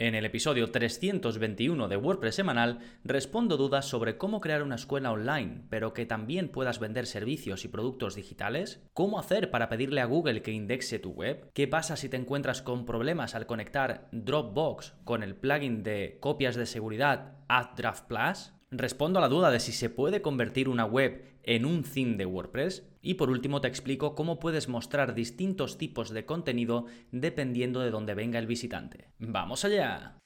En el episodio 321 de WordPress semanal respondo dudas sobre cómo crear una escuela online, pero que también puedas vender servicios y productos digitales, cómo hacer para pedirle a Google que indexe tu web, qué pasa si te encuentras con problemas al conectar Dropbox con el plugin de copias de seguridad AdDraft Plus, respondo a la duda de si se puede convertir una web en un theme de WordPress y por último te explico cómo puedes mostrar distintos tipos de contenido dependiendo de dónde venga el visitante. ¡Vamos allá!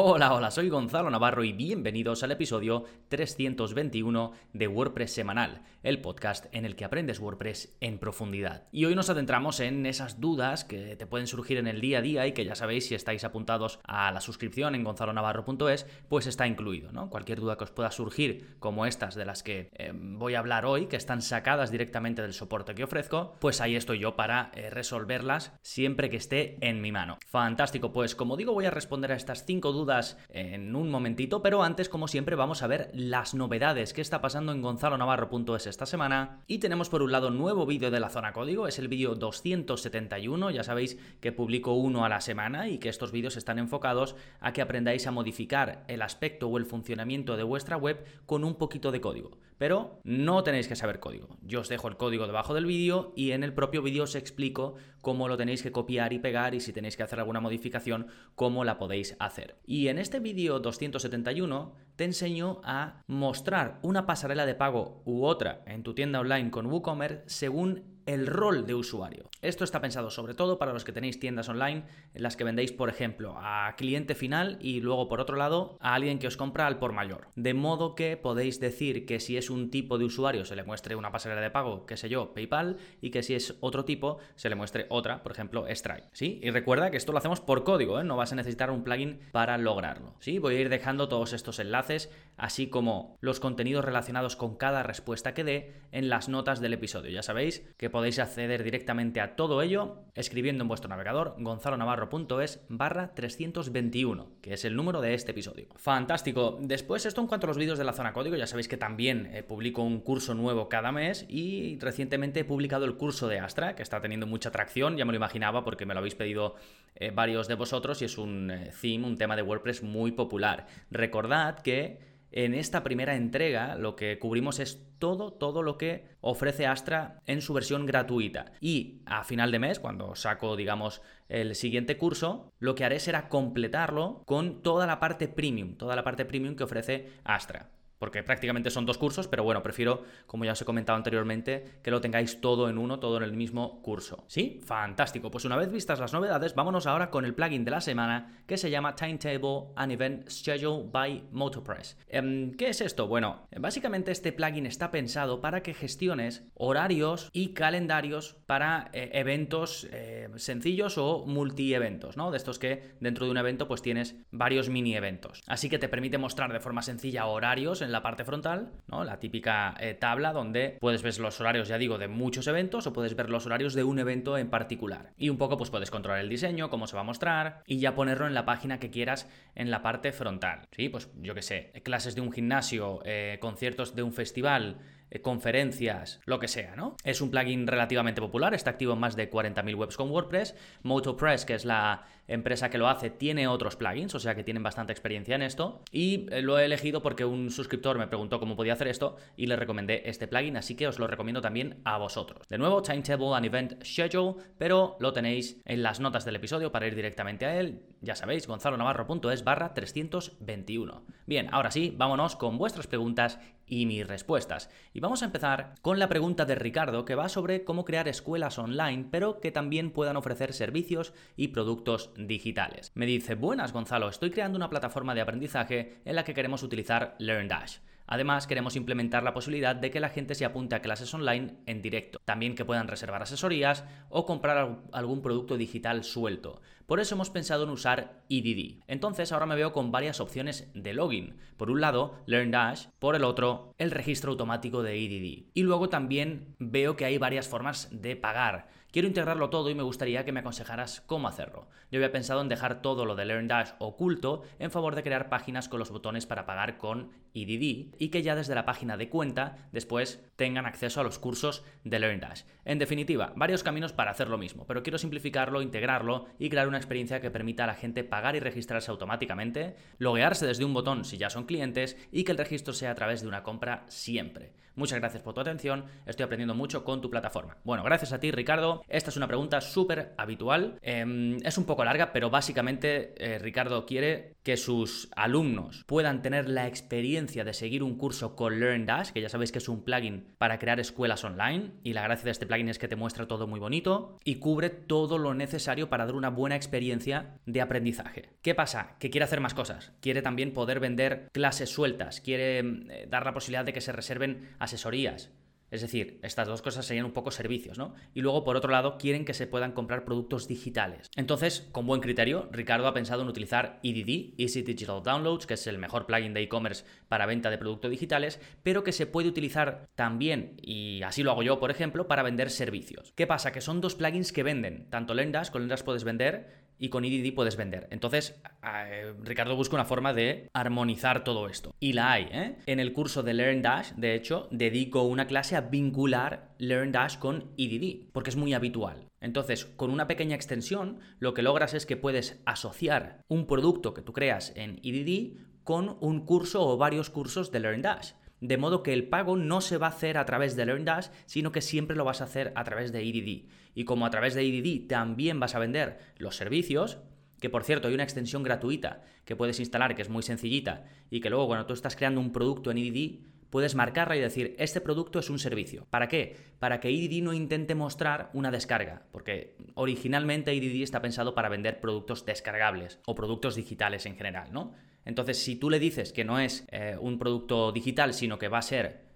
Hola, hola, soy Gonzalo Navarro y bienvenidos al episodio 321 de WordPress Semanal, el podcast en el que aprendes WordPress en profundidad. Y hoy nos adentramos en esas dudas que te pueden surgir en el día a día y que ya sabéis si estáis apuntados a la suscripción en gonzalonavarro.es, pues está incluido, ¿no? Cualquier duda que os pueda surgir, como estas de las que eh, voy a hablar hoy, que están sacadas directamente del soporte que ofrezco, pues ahí estoy yo para eh, resolverlas siempre que esté en mi mano. Fantástico, pues como digo voy a responder a estas cinco dudas en un momentito, pero antes, como siempre, vamos a ver las novedades que está pasando en gonzalonavarro.es esta semana. Y tenemos por un lado nuevo vídeo de la zona código, es el vídeo 271, ya sabéis que publico uno a la semana y que estos vídeos están enfocados a que aprendáis a modificar el aspecto o el funcionamiento de vuestra web con un poquito de código. Pero no tenéis que saber código. Yo os dejo el código debajo del vídeo y en el propio vídeo os explico cómo lo tenéis que copiar y pegar y si tenéis que hacer alguna modificación, cómo la podéis hacer. Y en este vídeo 271 te enseño a mostrar una pasarela de pago u otra en tu tienda online con WooCommerce según el rol de usuario. Esto está pensado sobre todo para los que tenéis tiendas online en las que vendéis, por ejemplo, a cliente final y luego por otro lado a alguien que os compra al por mayor. De modo que podéis decir que si es un tipo de usuario se le muestre una pasarela de pago, qué sé yo, PayPal, y que si es otro tipo se le muestre otra, por ejemplo, Stripe. ¿Sí? Y recuerda que esto lo hacemos por código, ¿eh? no vas a necesitar un plugin para lograrlo. ¿Sí? Voy a ir dejando todos estos enlaces, así como los contenidos relacionados con cada respuesta que dé en las notas del episodio. Ya sabéis que podéis acceder directamente a todo ello escribiendo en vuestro navegador gonzalonavarro.es barra 321, que es el número de este episodio. Fantástico. Después, esto en cuanto a los vídeos de la zona código, ya sabéis que también eh, publico un curso nuevo cada mes y recientemente he publicado el curso de Astra, que está teniendo mucha atracción, ya me lo imaginaba porque me lo habéis pedido eh, varios de vosotros y es un eh, theme, un tema de WordPress muy popular. Recordad que en esta primera entrega lo que cubrimos es todo, todo lo que ofrece Astra en su versión gratuita. Y a final de mes, cuando saco, digamos, el siguiente curso, lo que haré será completarlo con toda la parte premium, toda la parte premium que ofrece Astra porque prácticamente son dos cursos, pero bueno, prefiero, como ya os he comentado anteriormente, que lo tengáis todo en uno, todo en el mismo curso. ¿Sí? Fantástico. Pues una vez vistas las novedades, vámonos ahora con el plugin de la semana que se llama Timetable and Event Schedule by Motopress. Em, ¿Qué es esto? Bueno, básicamente este plugin está pensado para que gestiones horarios y calendarios para eh, eventos eh, sencillos o multi-eventos, ¿no? De estos que dentro de un evento pues tienes varios mini eventos. Así que te permite mostrar de forma sencilla horarios la parte frontal, ¿no? La típica eh, tabla donde puedes ver los horarios, ya digo, de muchos eventos o puedes ver los horarios de un evento en particular. Y un poco pues puedes controlar el diseño, cómo se va a mostrar y ya ponerlo en la página que quieras en la parte frontal. Sí, pues yo que sé, clases de un gimnasio, eh, conciertos de un festival, eh, conferencias, lo que sea, ¿no? Es un plugin relativamente popular, está activo en más de 40.000 webs con WordPress. MotoPress, que es la empresa que lo hace, tiene otros plugins, o sea que tienen bastante experiencia en esto. Y eh, lo he elegido porque un suscriptor me preguntó cómo podía hacer esto y le recomendé este plugin, así que os lo recomiendo también a vosotros. De nuevo, Timetable and Event Schedule, pero lo tenéis en las notas del episodio para ir directamente a él. Ya sabéis, gonzalonavarro.es barra 321. Bien, ahora sí, vámonos con vuestras preguntas y mis respuestas. Y vamos a empezar con la pregunta de Ricardo que va sobre cómo crear escuelas online, pero que también puedan ofrecer servicios y productos digitales. Me dice, buenas Gonzalo, estoy creando una plataforma de aprendizaje en la que queremos utilizar LearnDash. Además, queremos implementar la posibilidad de que la gente se apunte a clases online en directo. También que puedan reservar asesorías o comprar algún producto digital suelto. Por eso hemos pensado en usar EDD. Entonces ahora me veo con varias opciones de login. Por un lado, LearnDash, por el otro, el registro automático de EDD. Y luego también veo que hay varias formas de pagar Quiero integrarlo todo y me gustaría que me aconsejaras cómo hacerlo. Yo había pensado en dejar todo lo de LearnDash oculto en favor de crear páginas con los botones para pagar con EDD y que ya desde la página de cuenta después tengan acceso a los cursos de LearnDash. En definitiva, varios caminos para hacer lo mismo, pero quiero simplificarlo, integrarlo y crear una experiencia que permita a la gente pagar y registrarse automáticamente, loguearse desde un botón si ya son clientes y que el registro sea a través de una compra siempre. Muchas gracias por tu atención, estoy aprendiendo mucho con tu plataforma. Bueno, gracias a ti Ricardo. Esta es una pregunta súper habitual. Em, es un poco larga, pero básicamente eh, Ricardo quiere que sus alumnos puedan tener la experiencia de seguir un curso con LearnDash, que ya sabéis que es un plugin para crear escuelas online. Y la gracia de este plugin es que te muestra todo muy bonito y cubre todo lo necesario para dar una buena experiencia de aprendizaje. ¿Qué pasa? Que quiere hacer más cosas. Quiere también poder vender clases sueltas. Quiere eh, dar la posibilidad de que se reserven a asesorías. Es decir, estas dos cosas serían un poco servicios, ¿no? Y luego, por otro lado, quieren que se puedan comprar productos digitales. Entonces, con buen criterio, Ricardo ha pensado en utilizar EDD, Easy Digital Downloads, que es el mejor plugin de e-commerce para venta de productos digitales, pero que se puede utilizar también, y así lo hago yo, por ejemplo, para vender servicios. ¿Qué pasa? Que son dos plugins que venden. Tanto Lendas, con Lendas puedes vender y con EDD puedes vender. Entonces, eh, Ricardo busca una forma de armonizar todo esto. Y la hay, ¿eh? En el curso de LearnDash, de hecho, dedico una clase a vincular LearnDash con EDD, porque es muy habitual. Entonces, con una pequeña extensión, lo que logras es que puedes asociar un producto que tú creas en EDD con un curso o varios cursos de LearnDash de modo que el pago no se va a hacer a través de LearnDash, sino que siempre lo vas a hacer a través de EDD. Y como a través de EDD también vas a vender los servicios, que por cierto hay una extensión gratuita que puedes instalar que es muy sencillita y que luego cuando tú estás creando un producto en EDD puedes marcarla y decir, este producto es un servicio. ¿Para qué? Para que EDD no intente mostrar una descarga, porque originalmente EDD está pensado para vender productos descargables o productos digitales en general, ¿no? Entonces, si tú le dices que no es eh, un producto digital, sino que va a ser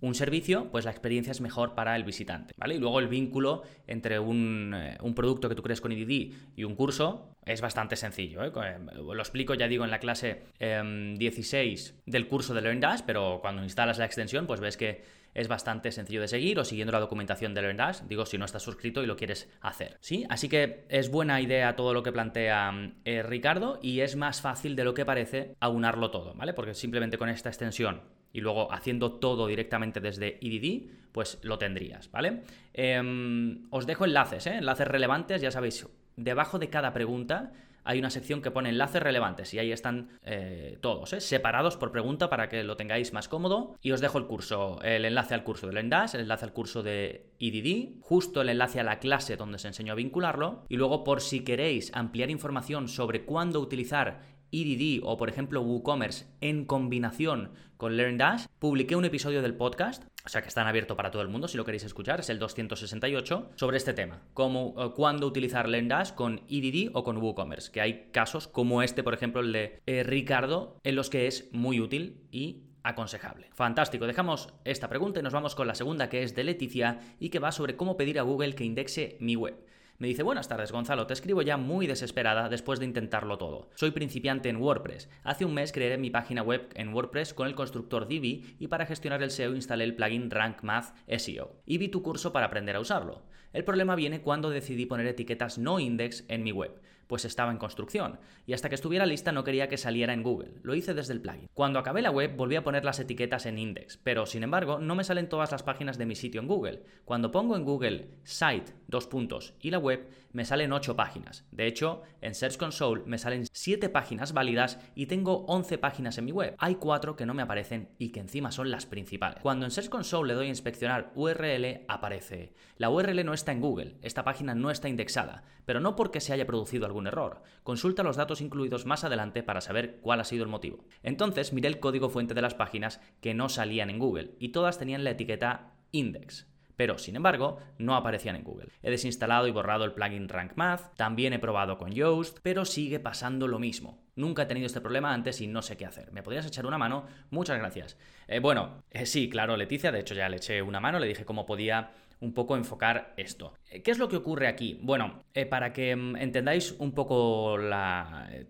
un servicio, pues la experiencia es mejor para el visitante, ¿vale? Y luego el vínculo entre un, eh, producto que tú crees con EDD y un curso es bastante sencillo. ¿eh? Lo explico, ya digo, en la clase 16 em, del curso de LearnDash, pero cuando instalas la extensión, pues ves que es bastante sencillo de seguir o siguiendo la documentación de LearnDash, digo si no estás suscrito y lo quieres hacer. ¿Sí? Así que es buena idea todo lo que plantea eh, Ricardo y es más fácil de lo que parece aunarlo todo, ¿vale? Porque simplemente con esta extensión y luego haciendo todo directamente desde EDD, pues lo tendrías, ¿vale? Em, os dejo enlaces, ¿eh? enlaces relevantes, ya sabéis, debajo de cada pregunta hay una sección que pone enlaces relevantes y ahí están eh, todos, ¿eh? separados por pregunta para que lo tengáis más cómodo. Y os dejo el curso, el enlace al curso de Lendash, el enlace al curso de EDD, justo el enlace a la clase donde se enseñó a vincularlo. Y luego, por si queréis ampliar información sobre cuándo utilizar EDD o por ejemplo WooCommerce en combinación con LearnDash, publiqué un episodio del podcast, o sea que están abierto para todo el mundo si lo queréis escuchar, es el 268, sobre este tema, como eh, cuándo utilizar LearnDash con EDD o con WooCommerce, que hay casos como este, por ejemplo, el de eh, Ricardo, en los que es muy útil y aconsejable. Fantástico, dejamos esta pregunta y nos vamos con la segunda que es de Leticia y que va sobre cómo pedir a Google que indexe mi web. Me dice, buenas tardes Gonzalo, te escribo ya muy desesperada después de intentarlo todo. Soy principiante en WordPress. Hace un mes creé mi página web en WordPress con el constructor Divi y para gestionar el SEO instalé el plugin Rank Math SEO. Y vi tu curso para aprender a usarlo. El problema viene cuando decidí poner etiquetas no index en mi web pues estaba en construcción, y hasta que estuviera lista no quería que saliera en Google, lo hice desde el plugin. Cuando acabé la web volví a poner las etiquetas en index, pero sin embargo no me salen todas las páginas de mi sitio en Google. Cuando pongo en Google site, dos puntos, y la web, me salen 8 páginas. De hecho, en Search Console me salen 7 páginas válidas y tengo 11 páginas en mi web. Hay 4 que no me aparecen y que encima son las principales. Cuando en Search Console le doy a inspeccionar URL, aparece. La URL no está en Google, esta página no está indexada, pero no porque se haya producido algún error. Consulta los datos incluidos más adelante para saber cuál ha sido el motivo. Entonces miré el código fuente de las páginas que no salían en Google y todas tenían la etiqueta index pero sin embargo no aparecían en Google. He desinstalado y borrado el plugin Rank Math, también he probado con Yoast, pero sigue pasando lo mismo. Nunca he tenido este problema antes y no sé qué hacer. ¿Me podrías echar una mano? Muchas gracias. Eh, bueno, eh, sí, claro, Leticia, de hecho ya le eché una mano, le dije cómo podía un poco enfocar esto. Eh, ¿Qué es lo que ocurre aquí? Bueno, para que mm, entendáis un poco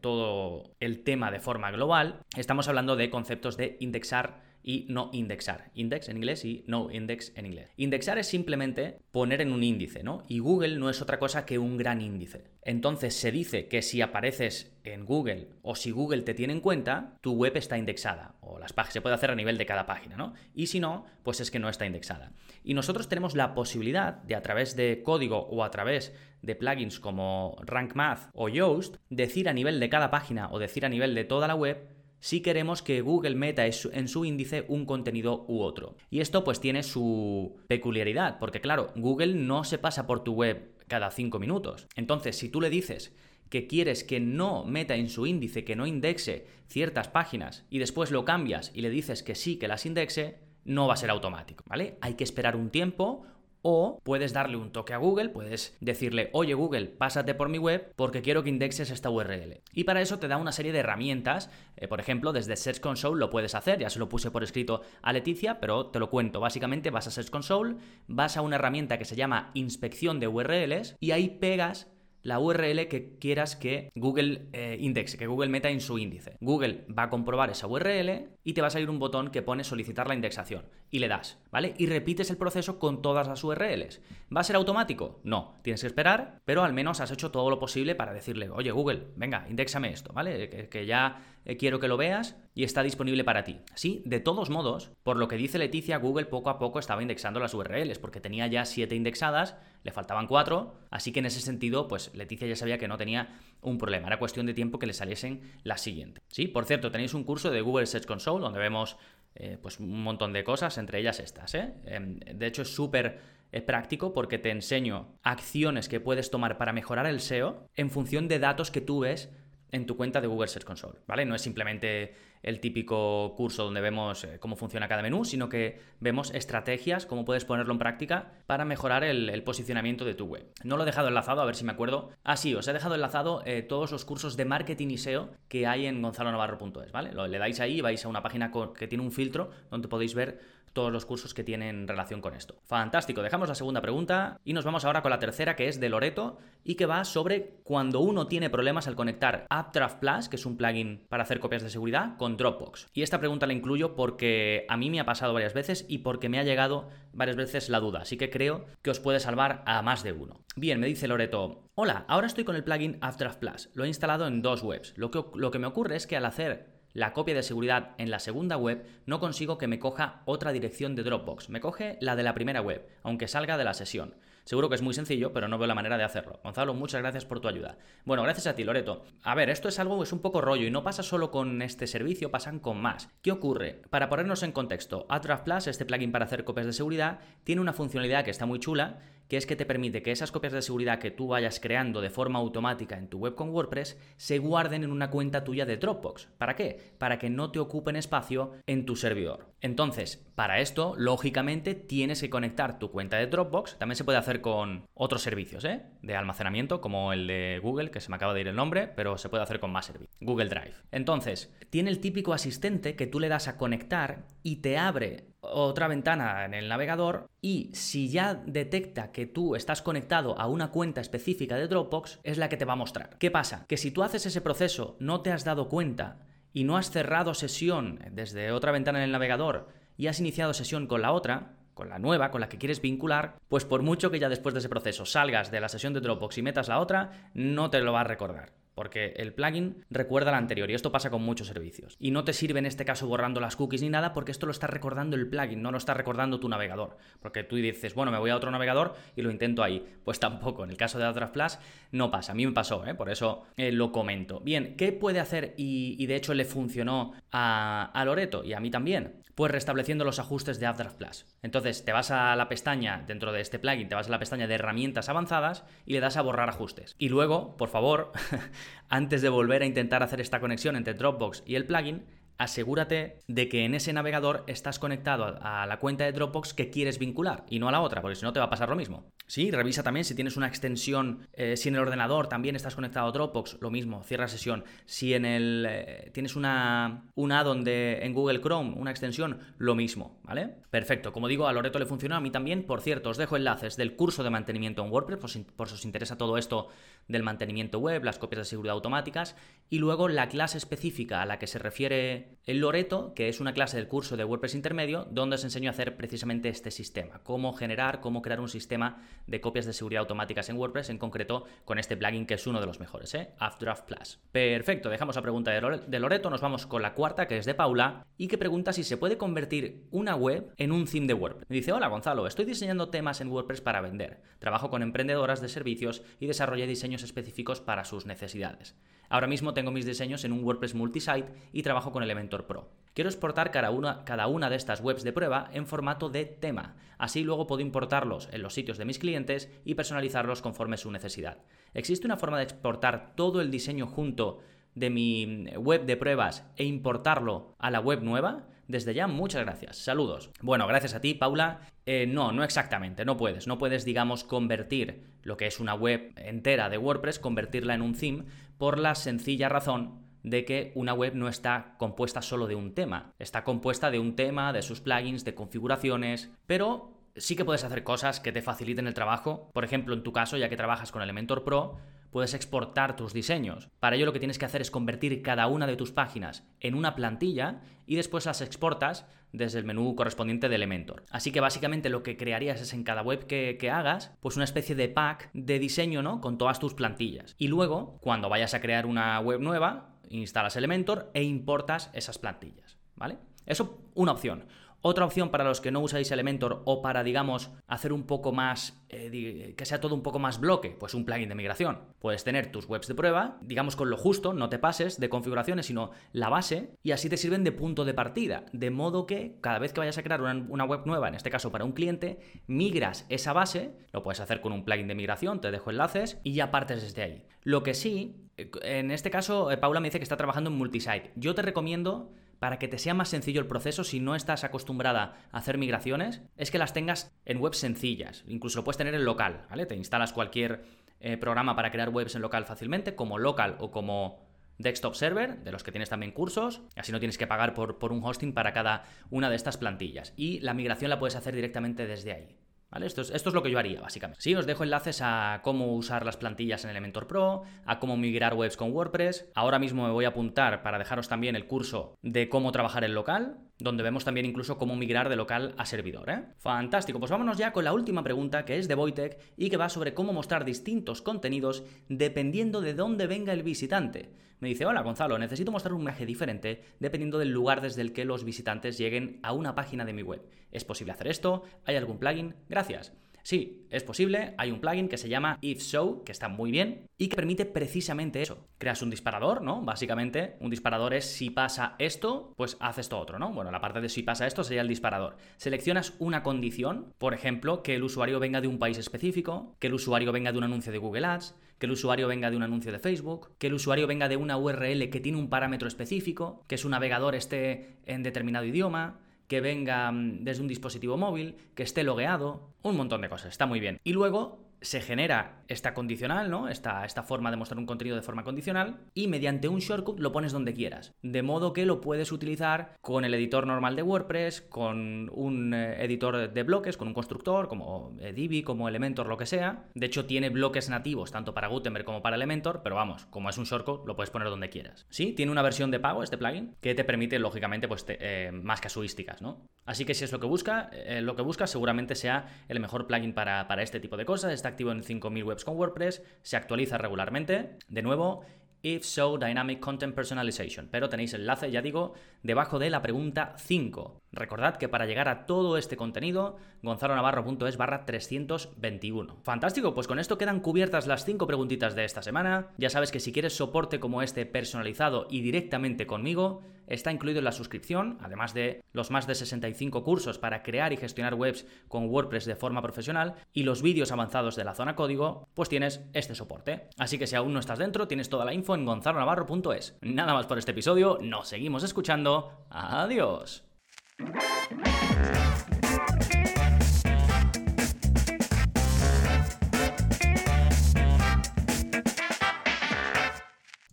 todo el tema de forma global, estamos hablando de conceptos de indexar y no indexar. Index en inglés y no index en inglés. Indexar es simplemente poner en un índice, ¿no? Y Google no es otra cosa que un gran índice. Entonces se dice que si apareces en Google o si Google te tiene en cuenta, tu web está indexada. O las páginas se puede hacer a nivel de cada página, ¿no? Y si no, pues es que no está indexada. Y nosotros tenemos la posibilidad de a través de código o a través de plugins como Rank Math o Yoast, decir a nivel de cada página o decir a nivel de toda la web si queremos que Google meta en su índice un contenido u otro. Y esto pues tiene su peculiaridad, porque claro, Google no se pasa por tu web cada 5 minutos. Entonces, si tú le dices que quieres que no meta en su índice, que no indexe ciertas páginas y después lo cambias y le dices que sí, que las indexe, no va a ser automático, ¿vale? Hay que esperar un tiempo o puedes darle un toque a Google, puedes decirle, oye Google, pásate por mi web porque quiero que indexes esta URL. Y para eso te da una serie de herramientas, eh, por ejemplo, desde Search Console lo puedes hacer, ya se lo puse por escrito a Leticia, pero te lo cuento. Básicamente vas a Search Console, vas a una herramienta que se llama inspección de URLs y ahí pegas la URL que quieras que Google eh, indexe, que Google meta en su índice. Google va a comprobar esa URL y te va a salir un botón que pone solicitar la indexación y le das, ¿vale? Y repites el proceso con todas las URLs. ¿Va a ser automático? No, tienes que esperar, pero al menos has hecho todo lo posible para decirle, oye Google, venga, indexame esto, ¿vale? Que, ya eh, quiero que lo veas y está disponible para ti. Sí, de todos modos, por lo que dice Leticia, Google poco a poco estaba indexando las URLs, porque tenía ya siete indexadas, le faltaban cuatro, así que en ese sentido, pues Leticia ya sabía que no tenía un problema, era cuestión de tiempo que le saliesen las siguientes. Sí, por cierto, tenéis un curso de Google Search Console donde vemos eh, pues un montón de cosas, entre ellas estas. ¿eh? Em, de hecho, es súper práctico porque te enseño acciones que puedes tomar para mejorar el SEO en función de datos que tú ves en tu cuenta de Google Search Console, ¿vale? No es simplemente el típico curso donde vemos eh, cómo funciona cada menú, sino que vemos estrategias, cómo puedes ponerlo en práctica para mejorar el, posicionamiento de tu web. No lo he dejado enlazado, a ver si me acuerdo. Ah, sí, os he dejado enlazado eh, todos los cursos de marketing y SEO que hay en gonzalonavarro.es, ¿vale? Lo, le dais ahí y vais a una página que tiene un filtro donde podéis ver todos los cursos que tienen relación con esto. Fantástico, dejamos la segunda pregunta y nos vamos ahora con la tercera que es de Loreto y que va sobre cuando uno tiene problemas al conectar Updraft Plus, que es un plugin para hacer copias de seguridad, con Dropbox. Y esta pregunta la incluyo porque a mí me ha pasado varias veces y porque me ha llegado varias veces la duda, así que creo que os puede salvar a más de uno. Bien, me dice Loreto, hola, ahora estoy con el plugin Updraft Plus, lo he instalado en dos webs. Lo que, lo que me ocurre es que al hacer la copia de seguridad en la segunda web, no consigo que me coja otra dirección de Dropbox. Me coge la de la primera web, aunque salga de la sesión. Seguro que es muy sencillo, pero no veo la manera de hacerlo. Gonzalo, muchas gracias por tu ayuda. Bueno, gracias a ti, Loreto. A ver, esto es algo, es un poco rollo y no pasa solo con este servicio, pasan con más. ¿Qué ocurre? Para ponernos en contexto, Adraft Plus, este plugin para hacer copias de seguridad, tiene una funcionalidad que está muy chula que es que te permite que esas copias de seguridad que tú vayas creando de forma automática en tu web con WordPress se guarden en una cuenta tuya de Dropbox. ¿Para qué? Para que no te ocupen espacio en tu servidor. Entonces, para esto, lógicamente, tienes que conectar tu cuenta de Dropbox. También se puede hacer con otros servicios ¿eh? de almacenamiento, como el de Google, que se me acaba de ir el nombre, pero se puede hacer con más servicios. Google Drive. Entonces, tiene el típico asistente que tú le das a conectar y te abre otra ventana en el navegador y si ya detecta que tú estás conectado a una cuenta específica de Dropbox, es la que te va a mostrar. ¿Qué pasa? Que si tú haces ese proceso, no te has dado cuenta y no has cerrado sesión desde otra ventana en el navegador y has iniciado sesión con la otra, con la nueva, con la que quieres vincular, pues por mucho que ya después de ese proceso salgas de la sesión de Dropbox y metas la otra, no te lo va a recordar porque el plugin recuerda la anterior y esto pasa con muchos servicios. Y no te sirve en este caso borrando las cookies ni nada porque esto lo está recordando el plugin, no lo está recordando tu navegador. Porque tú dices, bueno, me voy a otro navegador y lo intento ahí. Pues tampoco, en el caso de Adraft Plus no pasa, a mí me pasó, ¿eh? por eso eh, lo comento. Bien, ¿qué puede hacer y, de hecho le funcionó a, a Loreto y a mí también? Pues restableciendo los ajustes de Updraft Plus. Entonces te vas a la pestaña dentro de este plugin, te vas a la pestaña de herramientas avanzadas y le das a borrar ajustes. Y luego, por favor, antes de volver a intentar hacer esta conexión entre Dropbox y el plugin, asegúrate de que en ese navegador estás conectado a la cuenta de Dropbox que quieres vincular y no a la otra, porque si no te va a pasar lo mismo. Sí, revisa también si tienes una extensión, eh, si en el ordenador también estás conectado a Dropbox, lo mismo, cierra sesión. Si en el eh, tienes una un add-on en Google Chrome, una extensión, lo mismo, ¿vale? Perfecto. Como digo, a Loreto le funcionó, a mí también. Por cierto, os dejo enlaces del curso de mantenimiento en WordPress, por si, por si os interesa todo esto del mantenimiento web, las copias de seguridad automáticas, y luego la clase específica a la que se refiere el Loreto, que es una clase del curso de WordPress intermedio, donde os enseño a hacer precisamente este sistema, cómo generar, cómo crear un sistema de copias de seguridad automáticas en WordPress, en concreto con este plugin que es uno de los mejores, ¿eh? Updraft Plus. Perfecto, dejamos la pregunta de Loreto, nos vamos con la cuarta, que es de Paula, y que pregunta si se puede convertir una web en un theme de WordPress. Dice, hola Gonzalo, estoy diseñando temas en WordPress para vender. Trabajo con emprendedoras de servicios y desarrollé diseños específicos para sus necesidades. Ahora mismo tengo mis diseños en un WordPress multisite y trabajo con Elementor Pro. Quiero exportar cada una, cada una de estas webs de prueba en formato de tema. Así luego puedo importarlos en los sitios de mis clientes y personalizarlos conforme su necesidad. ¿Existe una forma de exportar todo el diseño junto de mi web de pruebas e importarlo a la web nueva? Desde ya, muchas gracias. Saludos. Bueno, gracias a ti, Paula. Eh, no, no exactamente, no puedes. No puedes, digamos, convertir lo que es una web entera de WordPress, convertirla en un theme, por la sencilla razón de que una web no está compuesta solo de un tema. Está compuesta de un tema, de sus plugins, de configuraciones, pero sí que puedes hacer cosas que te faciliten el trabajo. Por ejemplo, en tu caso, ya que trabajas con Elementor Pro, puedes exportar tus diseños. Para ello lo que tienes que hacer es convertir cada una de tus páginas en una plantilla y después las exportas desde el menú correspondiente de Elementor. Así que básicamente lo que crearías es en cada web que, hagas, pues una especie de pack de diseño, ¿no? Con todas tus plantillas. Y luego, cuando vayas a crear una web nueva, instalas Elementor e importas esas plantillas, ¿vale? Eso, una opción. Otra opción para los que no usáis Elementor o para, digamos, hacer un poco más, eh, que sea todo un poco más bloque, pues un plugin de migración. Puedes tener tus webs de prueba, digamos con lo justo, no te pases de configuraciones, sino la base, y así te sirven de punto de partida. De modo que cada vez que vayas a crear una, una web nueva, en este caso para un cliente, migras esa base, lo puedes hacer con un plugin de migración, te dejo enlaces, y ya partes desde ahí. Lo que sí, eh, en este caso, eh, Paula me dice que está trabajando en multisite. Yo te recomiendo para que te sea más sencillo el proceso si no estás acostumbrada a hacer migraciones, es que las tengas en webs sencillas. Incluso lo puedes tener en local, ¿vale? Te instalas cualquier eh, programa para crear webs en local fácilmente, como local o como desktop server, de los que tienes también cursos, así no tienes que pagar por, por un hosting para cada una de estas plantillas. Y la migración la puedes hacer directamente desde ahí. Esto es, esto es, lo que yo haría, básicamente. Sí, os dejo enlaces a cómo usar las plantillas en Elementor Pro, a cómo migrar webs con WordPress. Ahora mismo me voy a apuntar para dejaros también el curso de cómo trabajar en local, donde vemos también incluso cómo migrar de local a servidor. ¿eh? Fantástico, pues vámonos ya con la última pregunta que es de Voitech y que va sobre cómo mostrar distintos contenidos dependiendo de dónde venga el visitante. Me dice, hola Gonzalo, necesito mostrar un viaje diferente dependiendo del lugar desde el que los visitantes lleguen a una página de mi web. ¿Es posible hacer esto? ¿Hay algún plugin? Gracias. Sí, es posible, hay un plugin que se llama If So, que está muy bien y que permite precisamente eso. Creas un disparador, ¿no? Básicamente, un disparador es si pasa esto, pues haces esto otro, ¿no? Bueno, la parte de si pasa esto sería el disparador. Seleccionas una condición, por ejemplo, que el usuario venga de un país específico, que el usuario venga de un anuncio de Google Ads, que el usuario venga de un anuncio de Facebook, que el usuario venga de una URL que tiene un parámetro específico, que su navegador esté en determinado idioma, que venga mm, desde un dispositivo móvil, que esté logueado, un montón de cosas, está muy bien. Y luego se genera esta condicional, ¿no? Esta, esta forma de mostrar un contenido de forma condicional y mediante un shortcut lo pones donde quieras. De modo que lo puedes utilizar con el editor normal de WordPress, con un eh, editor de bloques, con un constructor como eh, Divi, como Elementor, lo que sea. De hecho, tiene bloques nativos tanto para Gutenberg como para Elementor, pero vamos, como es un shortcut, lo puedes poner donde quieras. Sí, tiene una versión de pago este plugin que te permite, lógicamente, pues eh, más casuísticas, ¿no? Así que si es lo que busca, lo que busca seguramente sea el mejor plugin para, para este tipo de cosas activo en 5.000 webs con WordPress, se actualiza regularmente. De nuevo, If So Dynamic Content Personalization. Pero tenéis enlace, ya digo, debajo de la pregunta 5. Recordad que para llegar a todo este contenido, gonzalonavarro.es barra 321. Fantástico, pues con esto quedan cubiertas las 5 preguntitas de esta semana. Ya sabes que si quieres soporte como este personalizado y directamente conmigo, está incluido en la suscripción, además de los más de 65 cursos para crear y gestionar webs con WordPress de forma profesional y los vídeos avanzados de la zona código, pues tienes este soporte. Así que si aún no estás dentro, tienes toda la info en gonzalonavarro.es. Nada más por este episodio, nos seguimos escuchando. Adiós.